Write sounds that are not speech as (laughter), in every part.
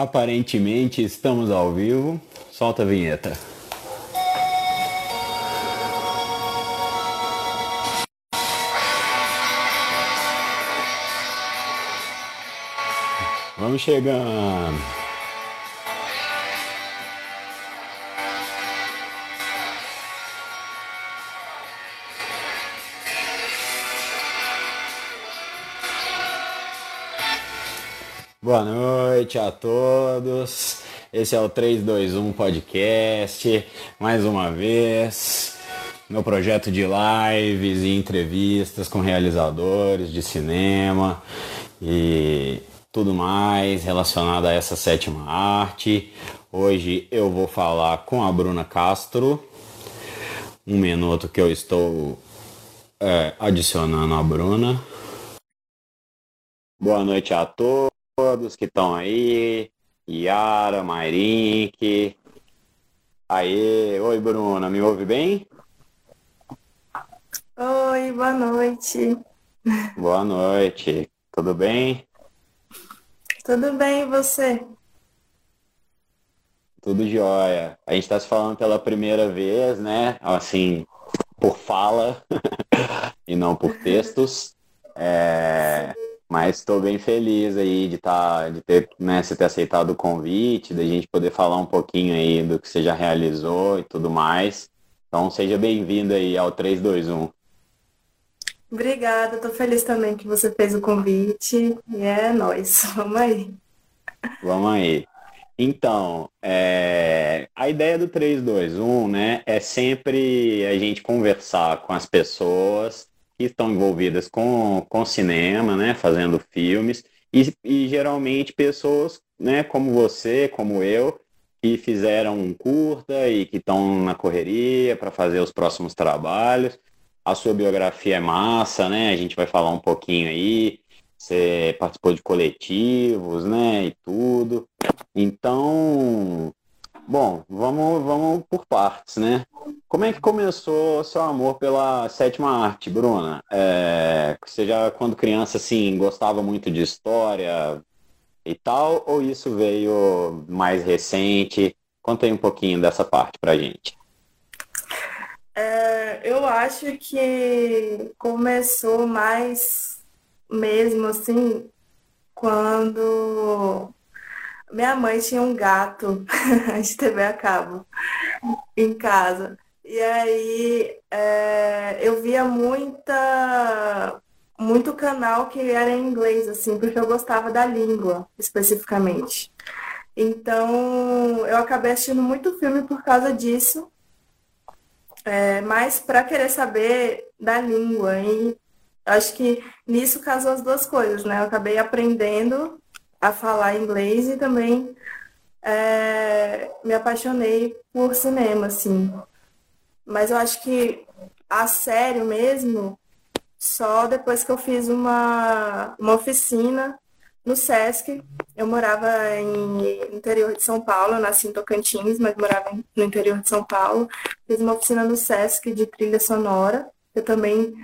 Aparentemente estamos ao vivo. Solta a vinheta. Vamos chegando. Boa noite a todos. Esse é o 321 Podcast. Mais uma vez, meu projeto de lives e entrevistas com realizadores de cinema e tudo mais relacionado a essa sétima arte. Hoje eu vou falar com a Bruna Castro. Um minuto que eu estou é, adicionando a Bruna. Boa noite a todos todos que estão aí. Yara, Mairink. Aê, oi Bruna, me ouve bem? Oi, boa noite. Boa noite, tudo bem? Tudo bem, e você? Tudo jóia. A gente está se falando pela primeira vez, né? Assim, por fala (laughs) e não por textos. É... Mas estou bem feliz aí de tá, de ter, né, você ter aceitado o convite, da gente poder falar um pouquinho aí do que você já realizou e tudo mais. Então seja bem-vindo aí ao 321. Obrigada, estou feliz também que você fez o convite. E é nós, (laughs) vamos aí. Vamos aí. Então, é, a ideia do 321, né, é sempre a gente conversar com as pessoas que estão envolvidas com, com cinema, né, fazendo filmes, e, e geralmente pessoas né, como você, como eu, que fizeram um curta e que estão na correria para fazer os próximos trabalhos. A sua biografia é massa, né? A gente vai falar um pouquinho aí. Você participou de coletivos, né? E tudo. Então, Bom, vamos, vamos por partes, né? Como é que começou seu amor pela sétima arte, Bruna? É, você já, quando criança, assim, gostava muito de história e tal, ou isso veio mais recente? Conta aí um pouquinho dessa parte pra gente. É, eu acho que começou mais mesmo, assim, quando minha mãe tinha um gato de (laughs) TV a cabo em casa. E aí é, eu via muita muito canal que era em inglês, assim, porque eu gostava da língua, especificamente. Então, eu acabei assistindo muito filme por causa disso, é, mas para querer saber da língua. E acho que nisso casou as duas coisas, né? Eu acabei aprendendo a falar inglês e também é, me apaixonei por cinema, assim. Mas eu acho que a sério mesmo, só depois que eu fiz uma, uma oficina no Sesc. Eu morava em, interior de São Paulo, nasci em Tocantins, mas morava no interior de São Paulo. Fiz uma oficina no Sesc de trilha sonora. Eu também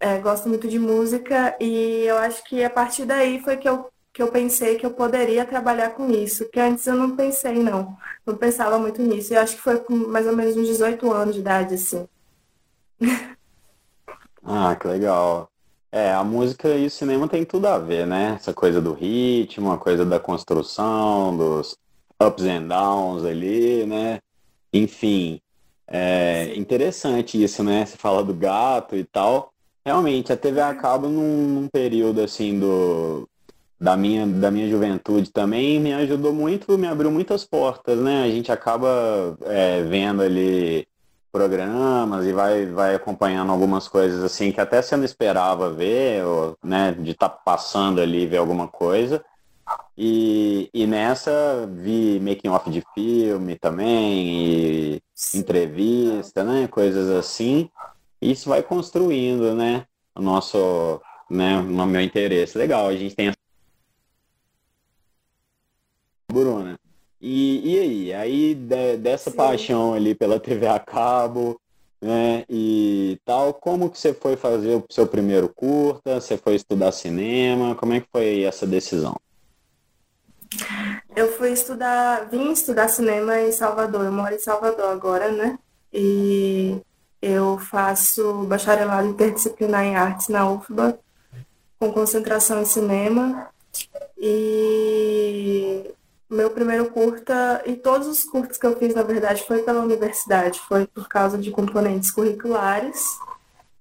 é, gosto muito de música e eu acho que a partir daí foi que eu que eu pensei que eu poderia trabalhar com isso, que antes eu não pensei, não. Não pensava muito nisso. E acho que foi com mais ou menos uns 18 anos de idade, assim. (laughs) Ah, que legal. É, a música e o cinema tem tudo a ver, né? Essa coisa do ritmo, a coisa da construção, dos ups and downs ali, né? Enfim, é interessante isso, né? Você fala do gato e tal. Realmente, a TV acaba num, num período assim do, da minha, da minha juventude também me ajudou muito, me abriu muitas portas, né? A gente acaba é, vendo ali programas e vai, vai acompanhando algumas coisas assim que até você não esperava ver, ou, né, de estar tá passando ali ver alguma coisa. E, e nessa vi making off de filme também, e entrevista, né? Coisas assim. Isso vai construindo, né? O nosso, né, o meu interesse. Legal, a gente tem Bruna. E, e aí? Aí de, dessa Sim. paixão ali pela TV a cabo, né? E tal, como que você foi fazer o seu primeiro curta? Você foi estudar cinema? Como é que foi essa decisão? Eu fui estudar, vim estudar cinema em Salvador. Eu moro em Salvador agora, né? E eu faço bacharelado interdisciplinar em artes na UFBA, com concentração em cinema. E meu primeiro curta, e todos os curtas que eu fiz, na verdade, foi pela universidade, foi por causa de componentes curriculares.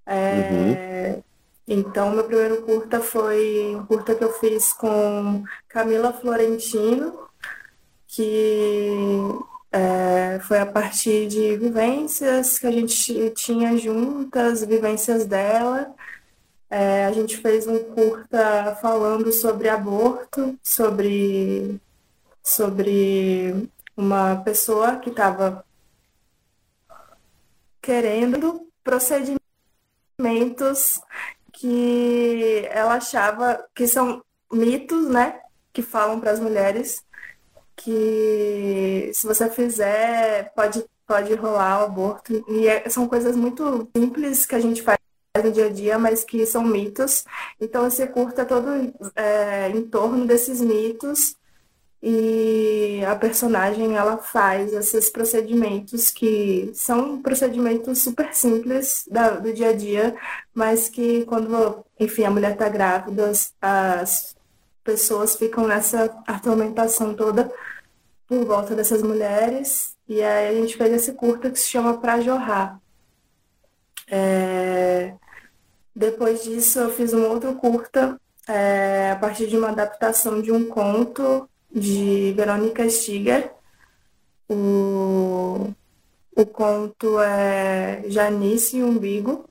É, uhum. Então, meu primeiro curta foi um curta que eu fiz com Camila Florentino, que é, foi a partir de vivências que a gente tinha juntas, vivências dela. É, a gente fez um curta falando sobre aborto, sobre, sobre uma pessoa que estava querendo procedimentos que ela achava que são mitos, né? Que falam para as mulheres que se você fizer pode, pode rolar o aborto. E é, são coisas muito simples que a gente faz no dia a dia, mas que são mitos. Então esse curta é todo é, em torno desses mitos a personagem ela faz esses procedimentos que são procedimentos super simples da, do dia a dia, mas que quando, enfim, a mulher está grávida, as pessoas ficam nessa atormentação toda por volta dessas mulheres. E aí a gente fez esse curta que se chama Pra Jorrar. É... Depois disso eu fiz um outro curta é, a partir de uma adaptação de um conto de Verônica Stiger. O, o conto é Janice e Umbigo,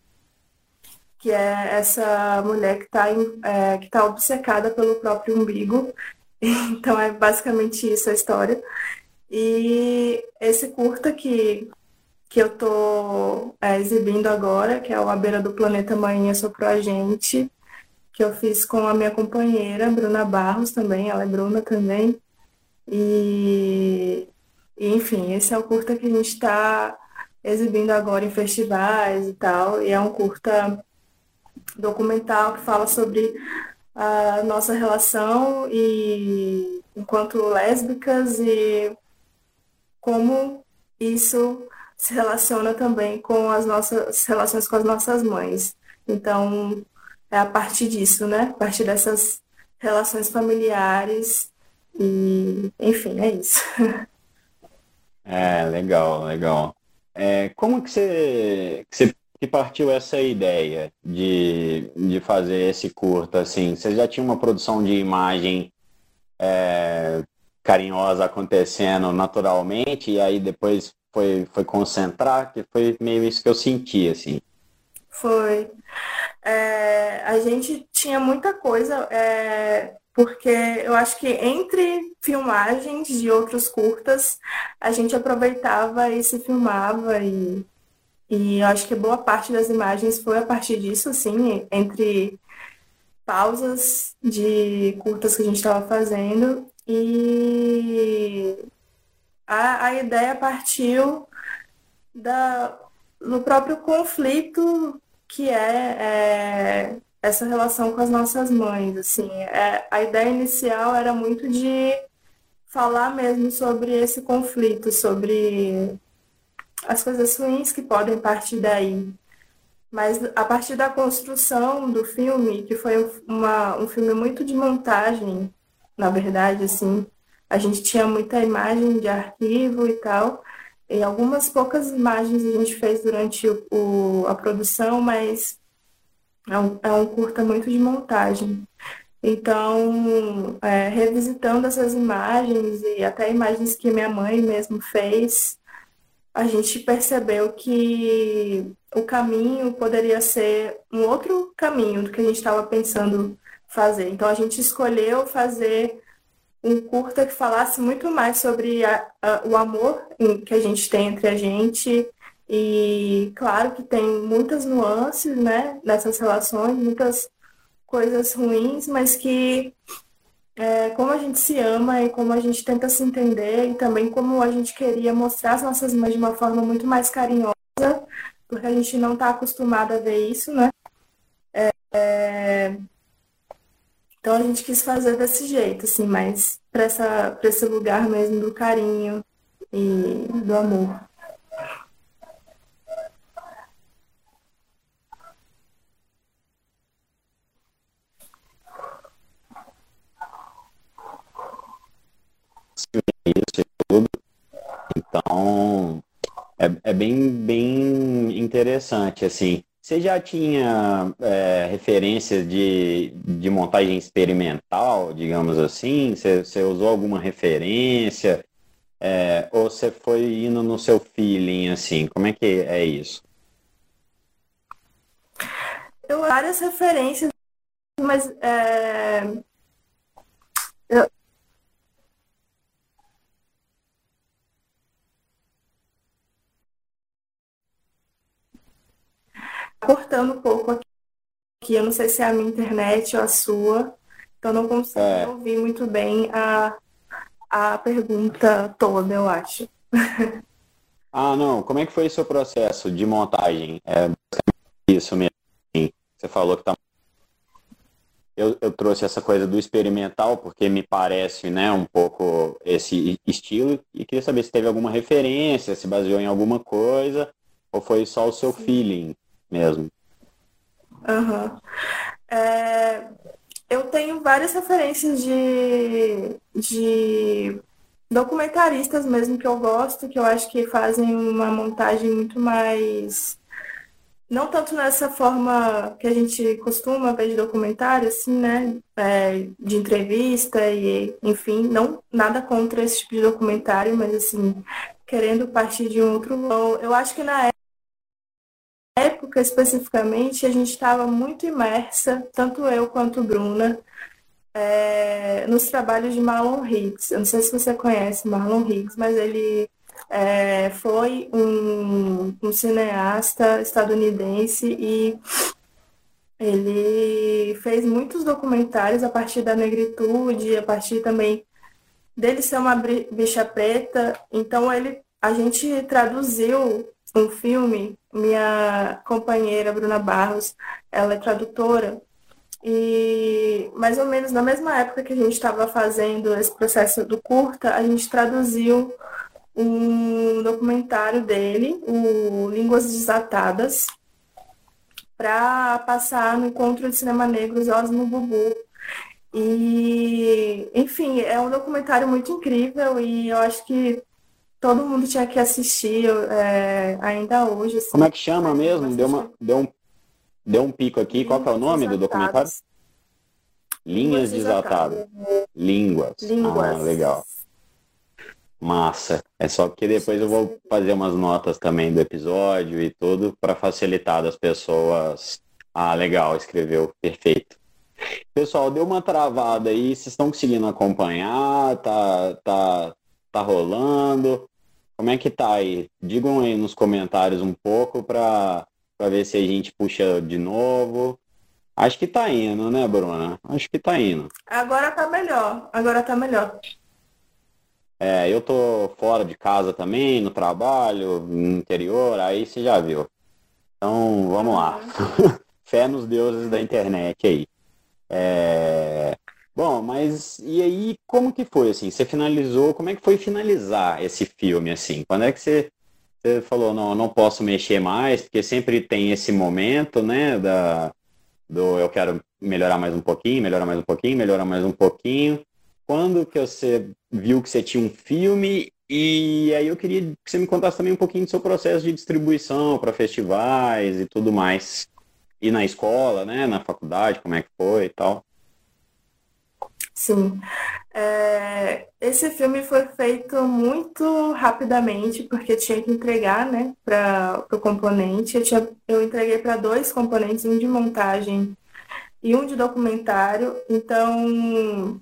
que é essa mulher que está é, que tá obcecada pelo próprio umbigo. (laughs) Então é basicamente isso a história. E esse curta que, que eu estou é, exibindo agora, que é o A Beira do Planeta Manhã Soprou a Gente, que eu fiz com a minha companheira, Bruna Barros também, ela é Bruna também. E, e enfim, esse é o curta que a gente está exibindo agora em festivais e tal, e é um curta documental que fala sobre a nossa relação e enquanto lésbicas e como isso se relaciona também com as nossas relações com as nossas mães. Então, é a partir disso, né? A partir dessas relações familiares e, enfim, é isso. (laughs) É, legal, legal. É, como que você, que você que partiu essa ideia de, de fazer esse curta, assim? Você já tinha uma produção de imagem é, carinhosa acontecendo naturalmente e aí depois foi, foi concentrar, que foi meio isso que eu senti, assim. Foi. É, a gente tinha muita coisa, é, porque eu acho que entre filmagens de outros curtas, a gente aproveitava e se filmava e, e eu acho que boa parte das imagens foi a partir disso, assim, entre pausas de curtas que a gente estava fazendo e a, a ideia partiu da, do próprio conflito que é, é, essa relação com as nossas mães. Assim, é, a ideia inicial era muito de falar mesmo sobre esse conflito, sobre as coisas ruins que podem partir daí. Mas a partir da construção do filme, que foi uma, um filme muito de montagem, na verdade, assim, a gente tinha muita imagem de arquivo e tal, e algumas poucas imagens a gente fez durante o, a produção, mas é um, é um curta muito de montagem. Então, é, revisitando essas imagens e até imagens que minha mãe mesmo fez, a gente percebeu que o caminho poderia ser um outro caminho do que a gente estava pensando fazer. Então, a gente escolheu fazer um curta que falasse muito mais sobre a, a, o amor que a gente tem entre a gente e claro que tem muitas nuances, né, nessas relações, muitas coisas ruins, mas que é, como a gente se ama e como a gente tenta se entender e também como a gente queria mostrar as nossas mães de uma forma muito mais carinhosa, porque a gente não está acostumado a ver isso, né? É, é, então a gente quis fazer desse jeito, assim, mais para esse lugar mesmo do carinho e do amor. isso tudo. Então, é, é bem, bem interessante, assim. Você já tinha é, referências de, de montagem experimental, digamos assim? Você, você usou alguma referência? É, ou você foi indo no seu feeling, assim? Como é que é isso? Eu várias referências, mas é, cortando um pouco aqui. Eu não sei se é a minha internet ou a sua, então não consigo é. ouvir muito bem a, a pergunta toda, eu acho. (laughs) ah, não. Como é que foi o seu processo de montagem? É isso mesmo. Você falou que tá. Eu, eu trouxe essa coisa do experimental porque me parece, né, um pouco esse estilo e queria saber se teve alguma referência, se baseou em alguma coisa ou foi só o seu Sim. feeling mesmo. Uhum. É, eu tenho várias referências de, de documentaristas mesmo que eu gosto, que eu acho que fazem uma montagem muito mais. Não tanto nessa forma que a gente costuma ver de documentário, assim, né? É, de entrevista e, enfim, não nada contra esse tipo de documentário, mas assim, querendo partir de um outro. Eu acho que na época, especificamente, a gente estava muito imersa, tanto eu quanto Bruna, é, nos trabalhos de Marlon Higgs. Eu não sei se você conhece Marlon Higgs, mas ele é, foi um, um cineasta estadunidense e ele fez muitos documentários a partir da negritude, a partir também dele ser uma bicha preta. Então ele, a gente traduziu um filme, minha companheira Bruna Barros, ela é tradutora, e mais ou menos na mesma época que a gente estava fazendo esse processo do curta, a gente traduziu um documentário dele, o Línguas Desatadas, para passar no Encontro de Cinema Negro Osmo Bubu. E, enfim, é um documentário muito incrível e eu acho que todo mundo tinha que assistir é, ainda hoje. Assim, Como é que chama mesmo? Deu, uma, deu, um, deu um pico aqui. Qual é o nome do documentário? Linhas desatadas. Línguas. Línguas. Ah, legal. Massa. É só porque depois eu vou fazer umas notas também do episódio e tudo para facilitar das pessoas. Ah, legal, escreveu. Perfeito. Pessoal, deu uma travada aí, vocês estão conseguindo acompanhar? Tá, tá, tá rolando? Como é que tá aí? Digam aí nos comentários um pouco para ver se a gente puxa de novo. Acho que tá indo, né, Bruna? Acho que tá indo. Agora tá melhor. Agora tá melhor. É, eu tô fora de casa também, no trabalho, no interior, aí você já viu. Então, vamos lá. (laughs) Fé nos deuses da internet aí. É... Bom, mas e aí como que foi assim? Você finalizou? Como é que foi finalizar esse filme assim? Quando é que você, você falou não, não posso mexer mais porque sempre tem esse momento, né? Da do eu quero melhorar mais um pouquinho, melhorar mais um pouquinho, melhorar mais um pouquinho. Quando que você viu que você tinha um filme e aí eu queria que você me contasse também um pouquinho do seu processo de distribuição para festivais e tudo mais. E na escola, né? Na faculdade, como é que foi e tal. Sim. É, esse filme foi feito muito rapidamente, porque tinha que entregar, né, para o componente. Eu, tinha, eu entreguei para dois componentes, um de montagem e um de documentário. Então,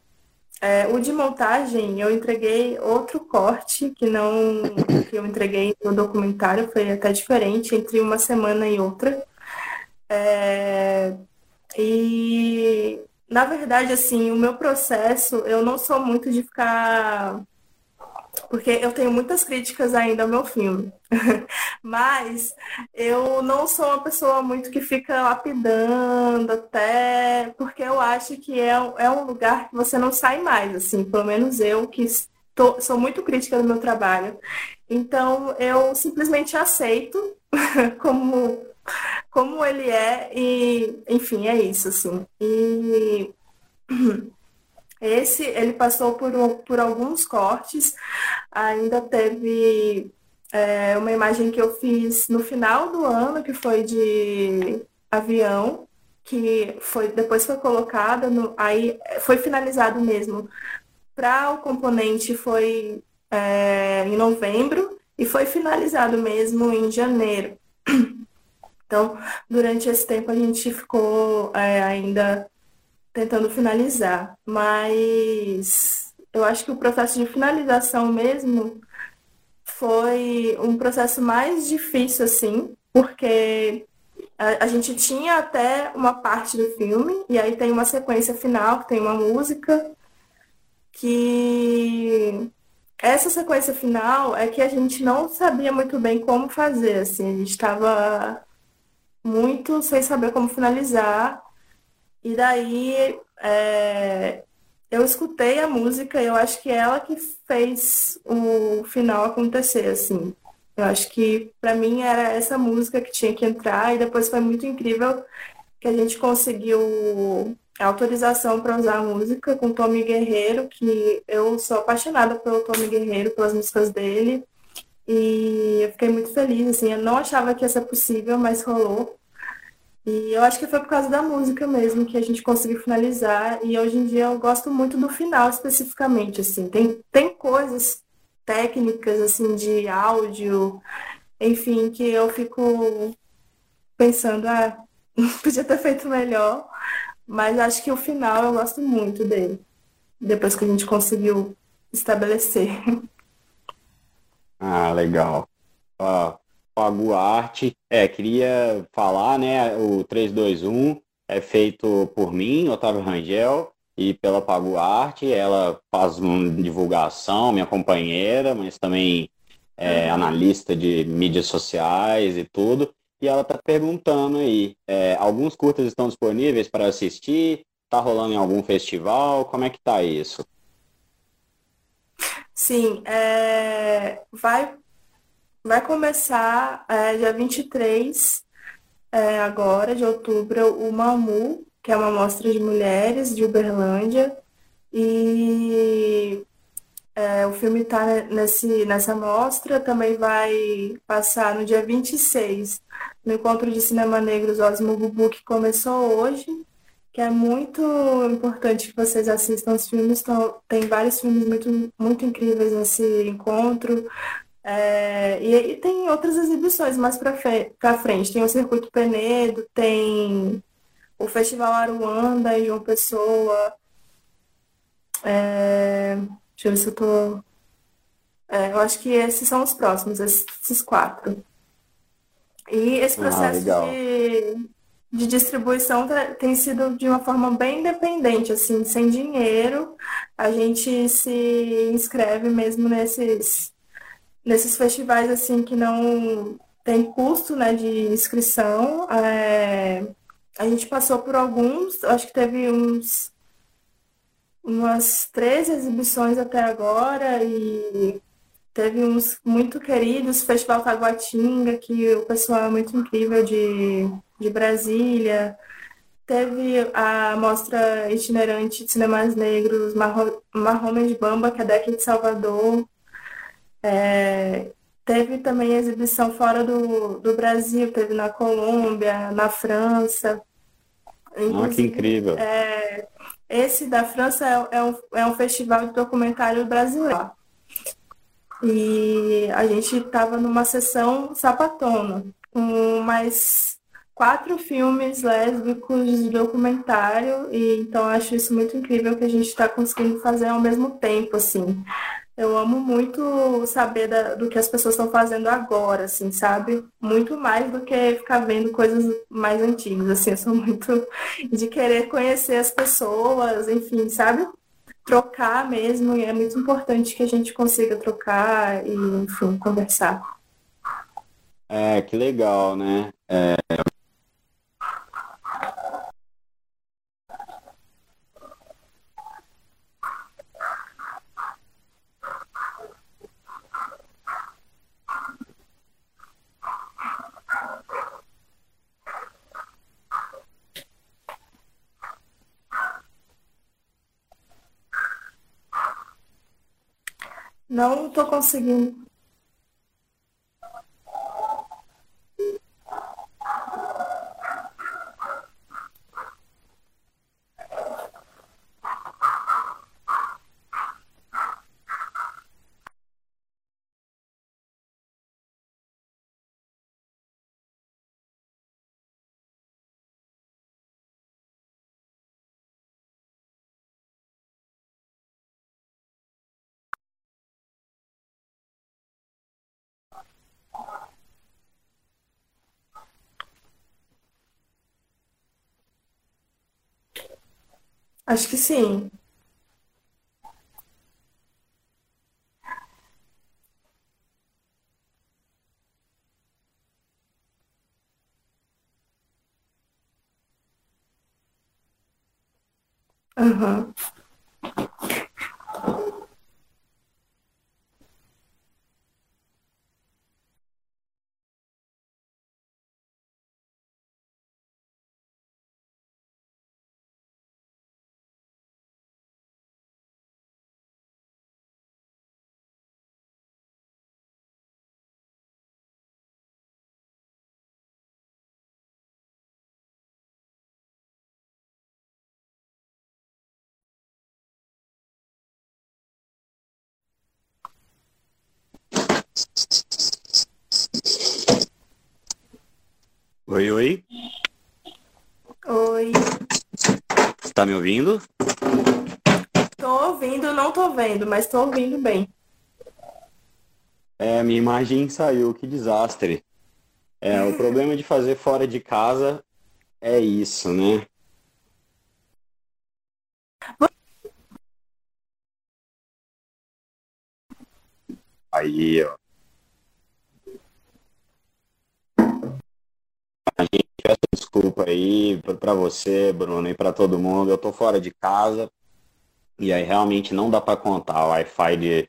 é, o de montagem eu entreguei outro corte que não que eu entreguei no documentário, foi até diferente entre uma semana e outra. É, e na verdade, assim, o meu processo, eu não sou muito de ficar porque eu tenho muitas críticas ainda ao meu filme. (laughs) Mas eu não sou uma pessoa muito que fica lapidando até, porque eu acho que é, é um lugar que você não sai mais, assim, pelo menos eu que sou muito crítica do meu trabalho. Então eu simplesmente aceito (laughs) como, como ele é e, enfim, é isso, assim. E (clears throat) Esse, ele passou por, por alguns cortes, ainda teve é, uma imagem que eu fiz no final do ano, que foi de avião, que foi depois foi colocada, no, aí foi finalizado mesmo. Para o componente foi é, em novembro e foi finalizado mesmo em janeiro. (clears throat) Então, durante esse tempo a gente ficou é, ainda tentando finalizar, mas eu acho que o processo de finalização mesmo foi um processo mais difícil, assim, porque a, a, gente tinha até uma parte do filme, e aí tem uma sequência final, que tem uma música, que essa sequência final é que a gente não sabia muito bem como fazer, assim, a gente estava muito sem saber como finalizar, e daí é, eu escutei a música e eu acho que é ela que fez o final acontecer, assim. Eu acho que para mim era essa música que tinha que entrar e depois foi muito incrível que a gente conseguiu a autorização para usar a música com Tommy Guerreiro, que eu sou apaixonada pelo Tommy Guerreiro, pelas músicas dele. E eu fiquei muito feliz, assim, eu não achava que ia ser possível, mas rolou. E eu acho que foi por causa da música mesmo que a gente conseguiu finalizar. E hoje em dia eu gosto muito do final especificamente, assim. Tem, tem coisas técnicas, assim, de áudio, enfim, que eu fico pensando, ah, (laughs) podia ter feito melhor. Mas acho que o final eu gosto muito dele. Depois que a gente conseguiu estabelecer. (laughs) Ah, legal. Ah, Pagu Arte. É, queria falar, né, o 321 é feito por mim, Otávio Rangel, e pela Pagu Arte. Ela faz uma divulgação, minha companheira, mas também é uhum. analista de mídias sociais e tudo. E ela está perguntando aí, é, alguns curtas estão disponíveis para assistir? Está rolando em algum festival? Como é que está isso? Sim, é, vai Vai começar é, dia 23 é, agora, de outubro, o MAMU, que é uma mostra de mulheres de Uberlândia. E é, o filme está nessa mostra, também vai passar no dia 26, no Encontro de Cinema Negros Osmo Bubu, que começou hoje, que é muito importante que vocês assistam os filmes. Então, tem vários filmes muito, muito incríveis nesse encontro. É, e, e, tem outras exibições mais para frente. Tem o Circuito Penedo, tem o Festival Aruanda em João Pessoa. É, deixa eu ver se eu tô. É, eu acho que esses são os próximos, esses quatro. E esse ah, processo ah, de, de distribuição tem sido de uma forma bem independente, assim, sem dinheiro. A gente se inscreve mesmo nesses nesses festivais assim que não tem custo né, de inscrição. É, a gente passou por alguns, acho que teve uns umas três exibições até agora e teve uns muito queridos, Festival Taguatinga, que o pessoal é muito incrível de, de Brasília. Teve a mostra itinerante de cinemas negros Marrom de Bamba, que é daqui de Salvador. É, teve também exibição fora do, do Brasil, teve na Colômbia, na França. Ah, que incrível. É, esse da França é, é, um, é um festival de documentário brasileiro. E a gente estava numa sessão sapatona, com mais quatro filmes lésbicos de documentário, e então acho isso muito incrível que a gente está conseguindo fazer ao mesmo tempo, assim. Eu amo muito saber da, do que as pessoas estão fazendo agora, assim, sabe? Muito mais do que ficar vendo coisas mais antigas, assim. Eu sou muito (laughs) de querer conhecer as pessoas, enfim, sabe? trocar mesmo, e é muito importante que a gente consiga trocar e, enfim, conversar. É, que legal, né? É... Não estou conseguindo. Acho que sim. Aham. Oi, oi. Oi. Tá me ouvindo? Tô ouvindo, não tô vendo, mas tô ouvindo bem. É, minha imagem saiu, que desastre. É, o (laughs) problema de fazer fora de casa é isso, né? Aí, ó. A gente peço desculpa aí para você, Bruno, e para todo mundo. Eu tô fora de casa e aí realmente não dá para contar o Wi-Fi de,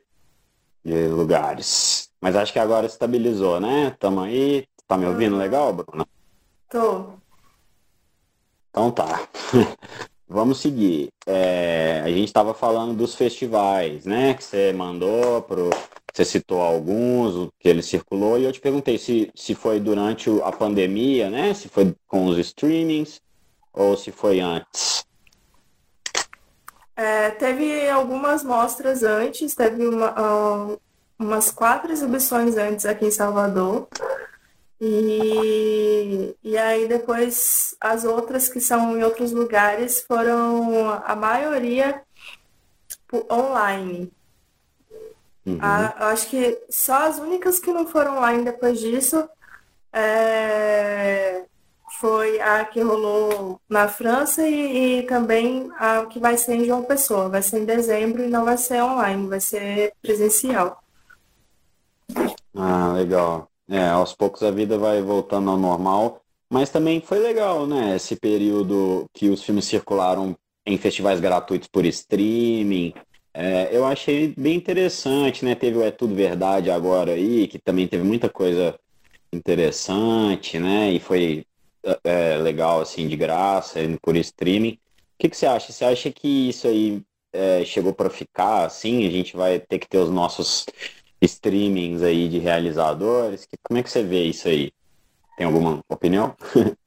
de lugares. Mas acho que agora estabilizou, né? Tamo aí. Tá me ouvindo legal, Bruno? Tô. Então tá. (laughs) Vamos seguir. É, a gente estava falando dos festivais, né? Que você mandou pro. Você citou alguns, que ele circulou, e eu te perguntei se, se foi durante a pandemia, né? Se foi com os streamings ou se foi antes. É, teve algumas mostras antes, teve uma, uh, umas quatro exibições antes aqui em Salvador. E, e aí depois as outras que são em outros lugares foram a maioria online. Uhum. A, acho que só as únicas que não foram online depois disso é, foi a que rolou na França e, e, também a que vai ser em João Pessoa. Vai ser em dezembro e não vai ser online, vai ser presencial. Ah, legal. É, aos poucos a vida vai voltando ao normal, mas também foi legal, né? Esse período que os filmes circularam em festivais gratuitos por streaming. É, eu achei bem interessante, né? Teve o É Tudo Verdade agora aí, que também teve muita coisa interessante, né? E foi é, legal, assim, de graça, por streaming. O que, que você acha? Você acha que isso aí é, chegou para ficar, assim? A gente vai ter que ter os nossos streamings aí de realizadores. Que, como é que você vê isso aí? Tem alguma opinião? (laughs)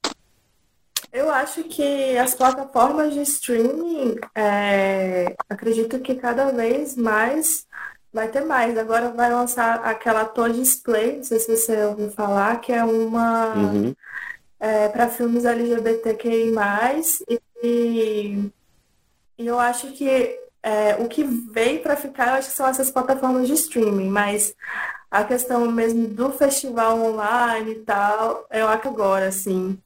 Eu acho que as plataformas de streaming, é, acredito que cada vez mais vai ter mais. Agora vai lançar aquela Toa Display, não sei se você ouviu falar, que é uma Uhum. é, para filmes LGBTQI+, e, e eu acho que é, o que veio para ficar, eu acho que são essas plataformas de streaming, mas a questão mesmo do festival online e tal, eu acho que agora, assim.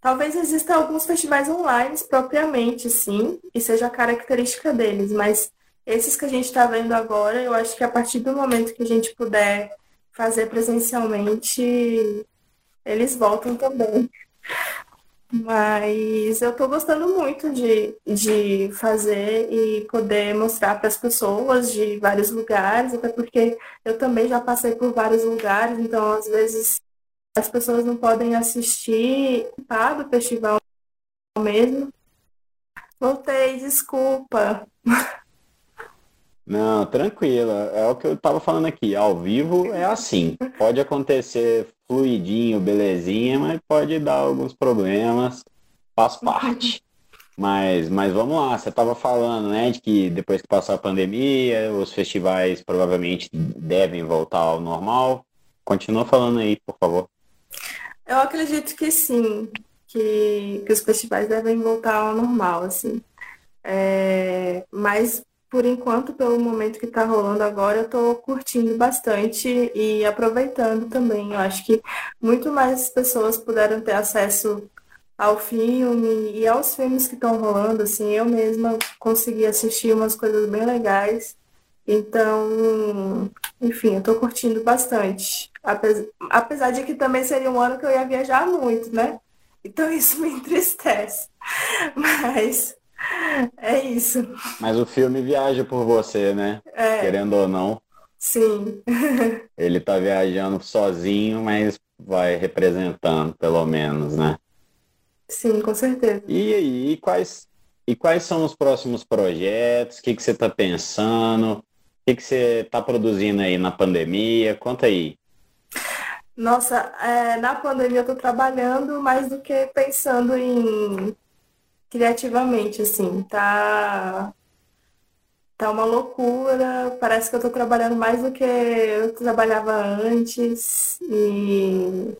Talvez existam alguns festivais online propriamente, sim, e seja característica deles, mas esses que a gente está vendo agora, eu acho que a partir do momento que a gente puder fazer presencialmente, eles voltam também. Mas eu estou gostando muito de, de fazer e poder mostrar para as pessoas de vários lugares, até porque eu também já passei por vários lugares, então às vezes as pessoas não podem assistir tá, do festival mesmo. Voltei, desculpa. Não, tranquila. É o que eu estava falando aqui. Ao vivo é assim. Pode acontecer fluidinho, belezinha, mas pode dar alguns problemas. Faz parte. Mas, mas vamos lá, você estava falando, né, de que depois que passar a pandemia, os festivais provavelmente devem voltar ao normal. Continua falando aí, por favor. Eu acredito que sim, que, que os festivais devem voltar ao normal, assim. É, mas por enquanto, pelo momento que está rolando agora, eu estou curtindo bastante e aproveitando também. Eu acho que muito mais pessoas puderam ter acesso ao filme e aos filmes que estão rolando. Assim, eu mesma consegui assistir umas coisas bem legais. Então, enfim, eu estou curtindo bastante. Apesar de que também seria um ano que eu ia viajar muito, né? Então (laughs) isso me entristece. Mas é isso. Mas o filme viaja por você, né? É. Querendo ou não. Sim. (laughs) Ele tá viajando sozinho, mas vai representando, pelo menos, né? Sim, com certeza. E aí, quais, e quais são os próximos projetos? O que, que você está pensando? Que, que você está produzindo aí na pandemia? Conta aí. Nossa, é, na pandemia eu estou trabalhando mais do que pensando em criativamente, assim, tá tá uma loucura. Parece que eu tô trabalhando mais do que eu trabalhava antes e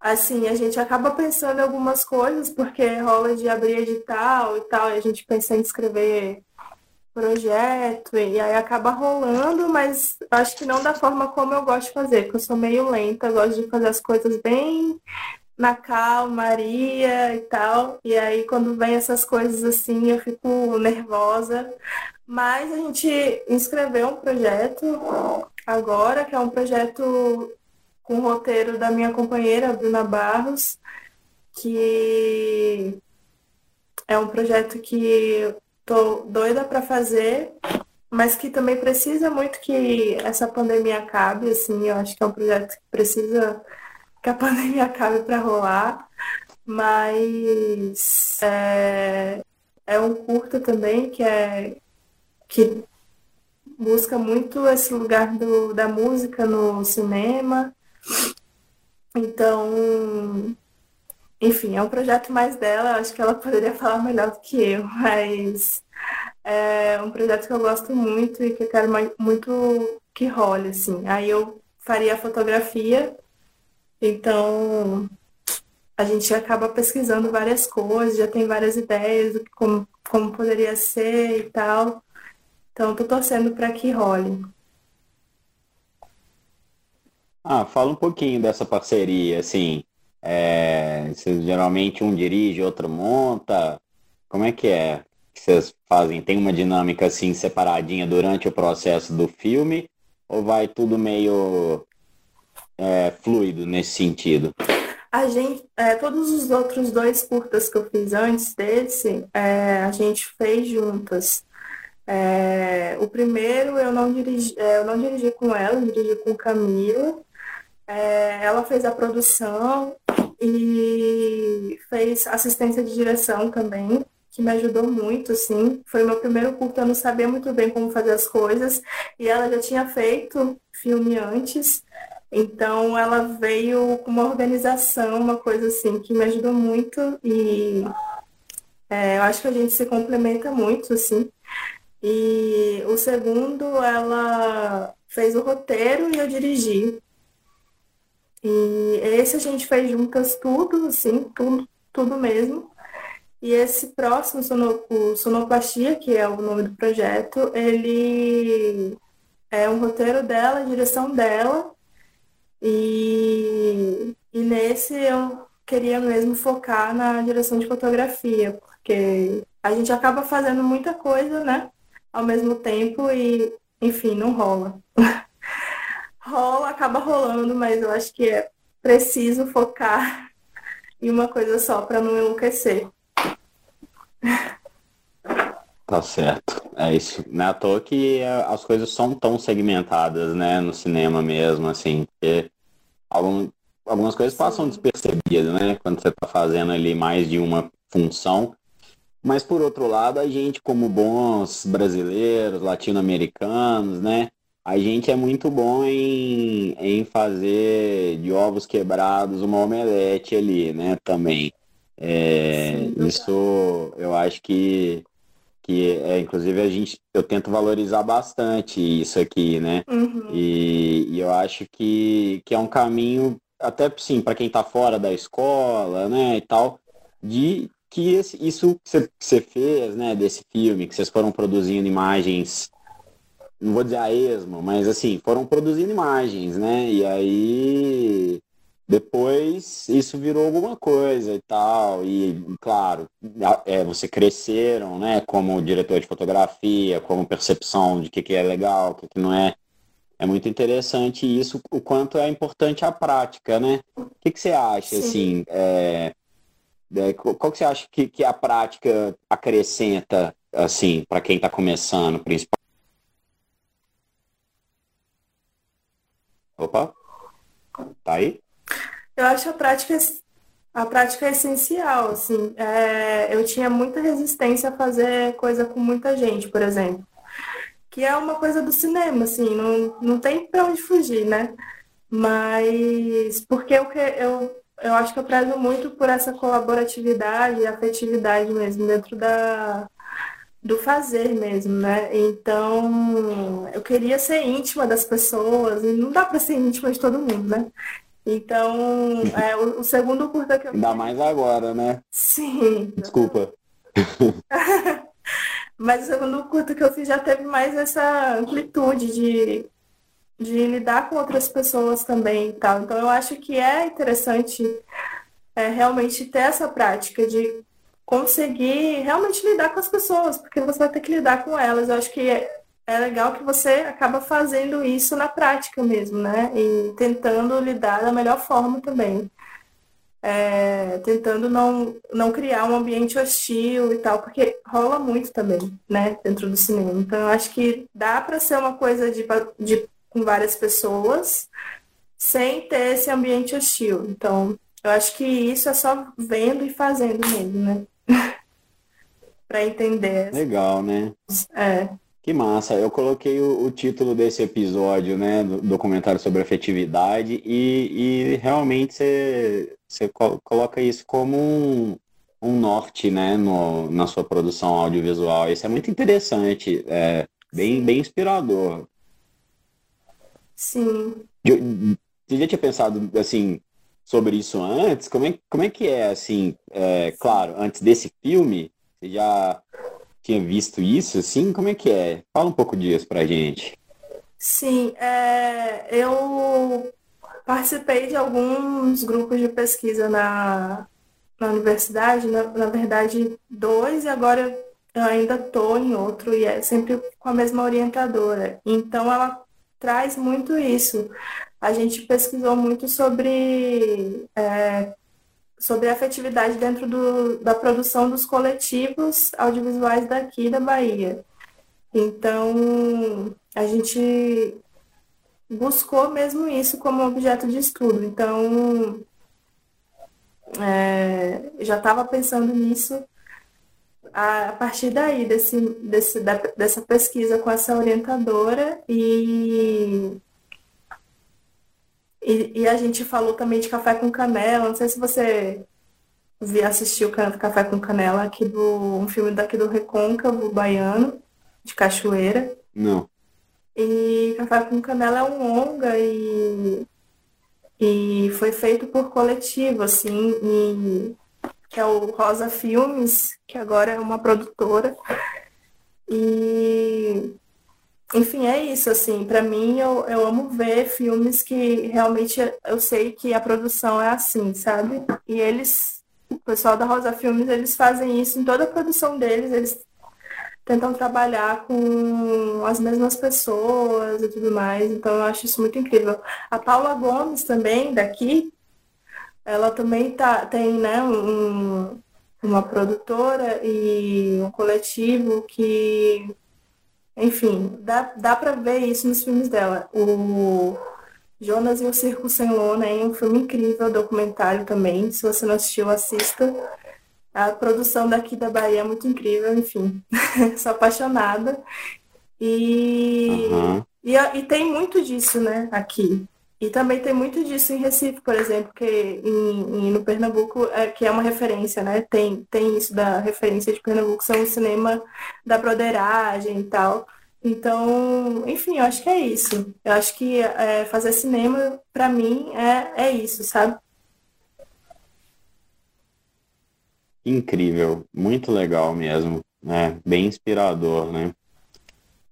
assim, a gente acaba pensando em algumas coisas porque rola de abrir edital e tal, e a gente pensa em escrever projeto e aí acaba rolando, mas acho que não da forma como eu gosto de fazer, porque eu sou meio lenta, gosto de fazer as coisas bem na calmaria e tal. E aí quando vem essas coisas assim, eu fico nervosa. Mas a gente inscreveu um projeto agora, que é um projeto com roteiro da minha companheira, Bruna Barros, que é um projeto que tô doida para fazer, mas que também precisa muito que essa pandemia acabe, assim, eu acho que é um projeto que precisa que a (laughs) pandemia acabe para rolar, mas é, é um curta também que é que busca muito esse lugar do, da música no cinema. Então, enfim, é um projeto mais dela, acho que ela poderia falar melhor do que eu, mas é um projeto que eu gosto muito e que eu quero muito que role, assim. Aí eu faria a fotografia então, a gente acaba pesquisando várias coisas, já tem várias ideias do que como, como poderia ser e tal. Então, estou torcendo para que role. Ah, fala um pouquinho dessa parceria, assim. É, vocês, geralmente um dirige, outro monta. Como é que é? Que vocês fazem? Tem uma dinâmica assim separadinha durante o processo do filme? Ou vai tudo meio é, fluido nesse sentido? A gente, é, todos os outros dois curtas que eu fiz antes desse, é, a gente fez juntas. É, o primeiro eu não dirigi, é, eu não dirigi com ela, eu dirigi com Camila. É, ela fez a produção e fez assistência de direção também, que me ajudou muito, assim. Foi meu primeiro curta, eu não sabia muito bem como fazer as coisas. E ela já tinha feito filme antes. Então ela veio com uma organização, uma coisa assim, que me ajudou muito e é, eu acho que a gente se complementa muito, assim. E o segundo, ela fez o roteiro e eu dirigi. E esse a gente fez juntas tudo, assim, tudo, tudo mesmo. E esse próximo, o Sonoplastia, que é o nome do projeto, ele é um roteiro dela, direção dela, e, e nesse eu queria mesmo focar na direção de fotografia, porque a gente acaba fazendo muita coisa, né? Ao mesmo tempo e, enfim, não rola. (laughs) rola, acaba rolando, mas eu acho que é preciso focar (laughs) em uma coisa só para não enlouquecer. Tá certo. É isso. Não é à toa que é, as coisas são tão segmentadas, né, no cinema mesmo, assim, porque algum, algumas coisas passam despercebidas, né, quando você tá fazendo ali mais de uma função. Mas por outro lado, a gente, como bons brasileiros, latino-americanos, né, a gente é muito bom em, em fazer de ovos quebrados uma omelete ali, né, também. É, Sim, isso eu acho que que é, inclusive a gente eu tento valorizar bastante isso aqui, né? Uhum. E, e, eu acho que, que é um caminho até sim para quem está fora da escola, né, e tal, de que esse, isso que você fez, né, desse filme, que vocês foram produzindo imagens, não vou dizer a esmo, mas assim, foram produzindo imagens, né? E aí depois isso virou alguma coisa e tal, e claro, é, você cresceram, né, como diretor de fotografia, como percepção de o que, que é legal, o que, que não é. É muito interessante isso, o quanto é importante a prática, né? O que, que você acha, Sim. assim, é, é, qual que você acha que, que a prática acrescenta, assim, para quem está começando, principalmente? Opa, tá aí? Eu acho a prática, a prática é essencial, assim. É, eu tinha muita resistência a fazer coisa com muita gente, por exemplo. Que é uma coisa do cinema, assim, não, não tem pra onde fugir, né? Mas porque eu, eu, eu acho que eu prezo muito por essa colaboratividade e afetividade mesmo dentro da, do fazer mesmo, né? Então, eu queria ser íntima das pessoas, e não dá para ser íntima de todo mundo, né? Então, (laughs) é, o, o, segundo curta que eu Ainda mais agora, né? Sim. Desculpa. (laughs) Mas o segundo curta que eu fiz já teve mais essa amplitude de, de lidar com outras pessoas também e tal. Então eu acho que é interessante é, realmente ter essa prática de conseguir realmente lidar com as pessoas, porque você vai ter que lidar com elas. Eu acho que é, é legal que você acaba fazendo isso na prática mesmo, né? E tentando lidar da melhor forma também. É, tentando não, não criar um ambiente hostil e tal, porque rola muito também, né, dentro do cinema. Então, eu acho que dá para ser uma coisa de, de, com várias pessoas sem ter esse ambiente hostil. Então, eu acho que isso é só vendo e fazendo mesmo, né? (laughs) para entender. Legal, né? É. Que massa. Eu coloquei o, o, título desse episódio, né, do documentário sobre afetividade, e, e realmente você, coloca isso como um, um norte, né, no, na sua produção audiovisual. Isso é muito interessante, é bem, bem inspirador. Sim. Você já tinha pensado, assim, sobre isso antes? Como é, como é que é, assim, é, claro, antes desse filme, você já tinha visto isso, assim? Como é que é? Fala um pouco disso pra gente. Sim, é, eu participei de alguns grupos de pesquisa na, na universidade, na, na verdade dois, e agora eu ainda estou em outro, e é sempre com a mesma orientadora. Então ela traz muito isso. A gente pesquisou muito sobre é, sobre a afetividade dentro do, da produção dos coletivos audiovisuais daqui da Bahia. Então, a gente buscou mesmo isso como objeto de estudo. Então, é, já estava pensando nisso a, partir daí, desse, desse, da, dessa pesquisa com essa orientadora e e, e, a gente falou também de café com canela. Não sei se você viu, assistiu Café com Canela aqui do um filme daqui do Recôncavo Baiano, de Cachoeira. Não. E Café com Canela é um longa e, e foi feito por coletivo, assim, e, que é o Rosa Filmes, que agora é uma produtora. E enfim, é isso, assim, para mim eu, eu amo ver filmes que realmente eu sei que a produção é assim, sabe? E eles, o pessoal da Rosa Filmes, eles fazem isso em toda a produção deles, eles tentam trabalhar com as mesmas pessoas e tudo mais, então eu acho isso muito incrível. A Paula Gomes também, daqui, ela também tá, tem, né, um, uma produtora e um coletivo que enfim, dá, dá pra ver isso nos filmes dela. O Jonas e o Circo Sem Lona é um filme incrível, documentário também. Se você não assistiu, assista. A produção daqui da Bahia é muito incrível, enfim. (laughs) Sou apaixonada. E, uhum. e, e, tem muito disso, né, aqui. E também tem muito disso em Recife, por exemplo, que em, em, no Pernambuco, é, que é uma referência, né? Tem, tem isso da referência de Pernambuco, são o cinema da broderagem e tal. Então, enfim, eu acho que é isso. Eu acho que é, fazer cinema, para mim, é, é isso, sabe? Incrível, muito legal mesmo, né? Bem inspirador, né?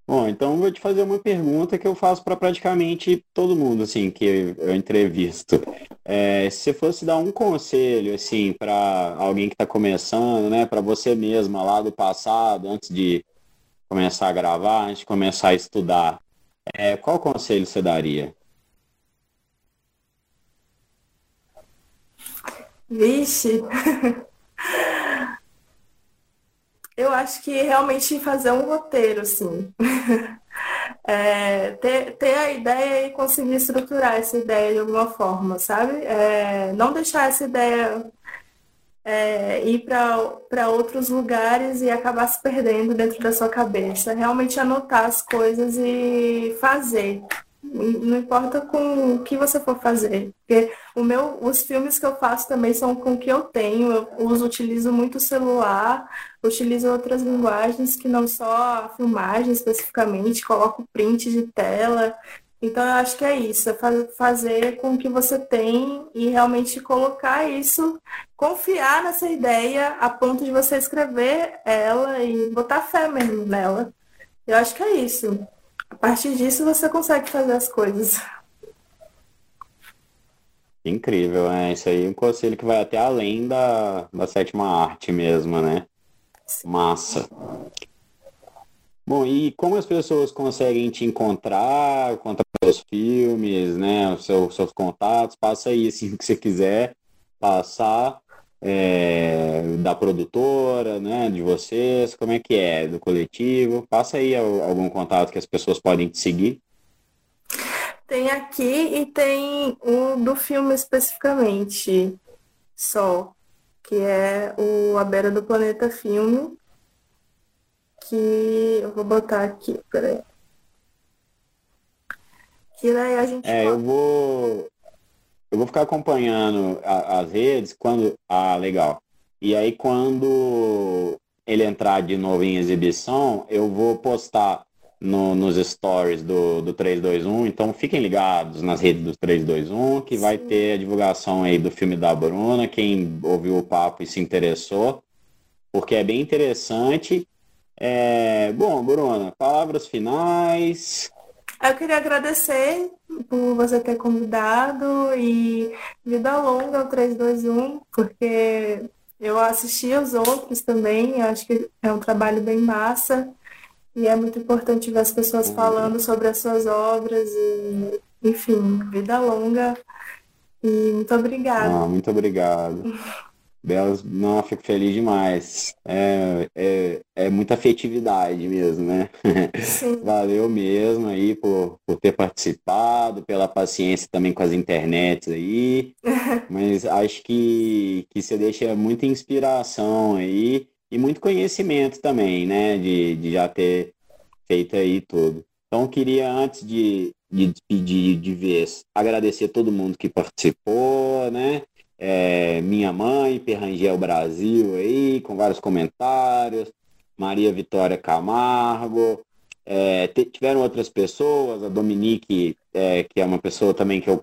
Bom, então vou te fazer uma pergunta que eu faço para praticamente todo mundo, assim, que eu entrevisto. É, se você fosse dar um conselho, assim, para alguém que está começando, né, para você mesma lá do passado, antes de começar a gravar, antes de começar a estudar, é, qual conselho você daria? Vixe! (laughs) Eu acho que realmente fazer um roteiro, assim. (laughs) É, ter, ter a ideia e conseguir estruturar essa ideia de alguma forma, sabe? É, não deixar essa ideia é, ir para outros lugares e acabar se perdendo dentro da sua cabeça. Realmente anotar as coisas e fazer. Não importa com o que você for fazer. Porque o meu, os filmes que eu faço também são com o que eu tenho. Eu uso, utilizo muito o celular, utilizo outras linguagens que não só a filmagem especificamente, coloco print de tela. Então eu acho que é isso, é fazer com o que você tem e realmente colocar isso, confiar nessa ideia a ponto de você escrever ela e botar fé mesmo nela. Eu acho que é isso. A partir disso você consegue fazer as coisas. Incrível, é isso aí, um conselho que vai até além da, da sétima arte mesmo, né? Massa. Bom, e como as pessoas conseguem te encontrar, contar os filmes, né, os seus, seus contatos, passa aí, assim, (laughs) que você quiser passar é, da produtora, né, de vocês, como é que é, do coletivo, passa aí algum contato que as pessoas podem te seguir. Tem aqui e tem o do filme especificamente, só, que é o A Beira do Planeta Filme, que eu vou botar aqui, peraí. Que daí a gente. É, eu vou. Eu vou ficar acompanhando a, as redes quando. Ah, legal. E aí quando ele entrar de novo em exibição, eu vou postar no, nos stories do, do 321. Então fiquem ligados nas redes do 321, que Sim. vai ter a divulgação aí do filme da Bruna. Quem ouviu o papo e se interessou, porque é bem interessante. É, bom, Bruna, palavras finais. Eu queria agradecer por você ter convidado e vida longa ao 321, porque eu assisti os outros também, acho que é um trabalho bem massa e é muito importante ver as pessoas uhum. falando sobre as suas obras e, enfim, vida longa. E muito obrigada. Ah, muito obrigado. (laughs) Belas, não, fico feliz demais. É, é, é muita afetividade mesmo, né? Sim. (laughs) Valeu mesmo aí por, por ter participado, pela paciência também com as internets aí. (laughs) Mas acho que, que você deixa muita inspiração aí e muito conhecimento também, né? De, de já ter feito aí tudo. Então queria, antes de, de despedir de vez, agradecer todo mundo que participou, né? É, Minha Mãe, Perrangel Brasil aí, com vários comentários, Maria Vitória Camargo, é, tiveram outras pessoas, a Dominique, é, que é uma pessoa também que eu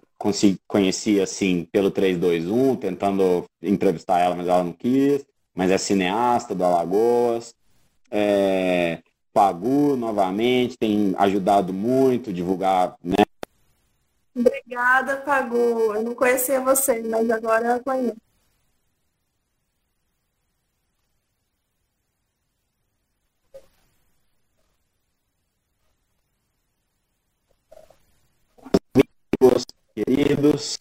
conheci assim pelo 321, tentando entrevistar ela, mas ela não quis, mas é cineasta do Alagoas. É, Pagu novamente, tem ajudado muito, divulgar, né? Obrigada, Pagu. Eu não conhecia você, mas agora eu conheço. queridos.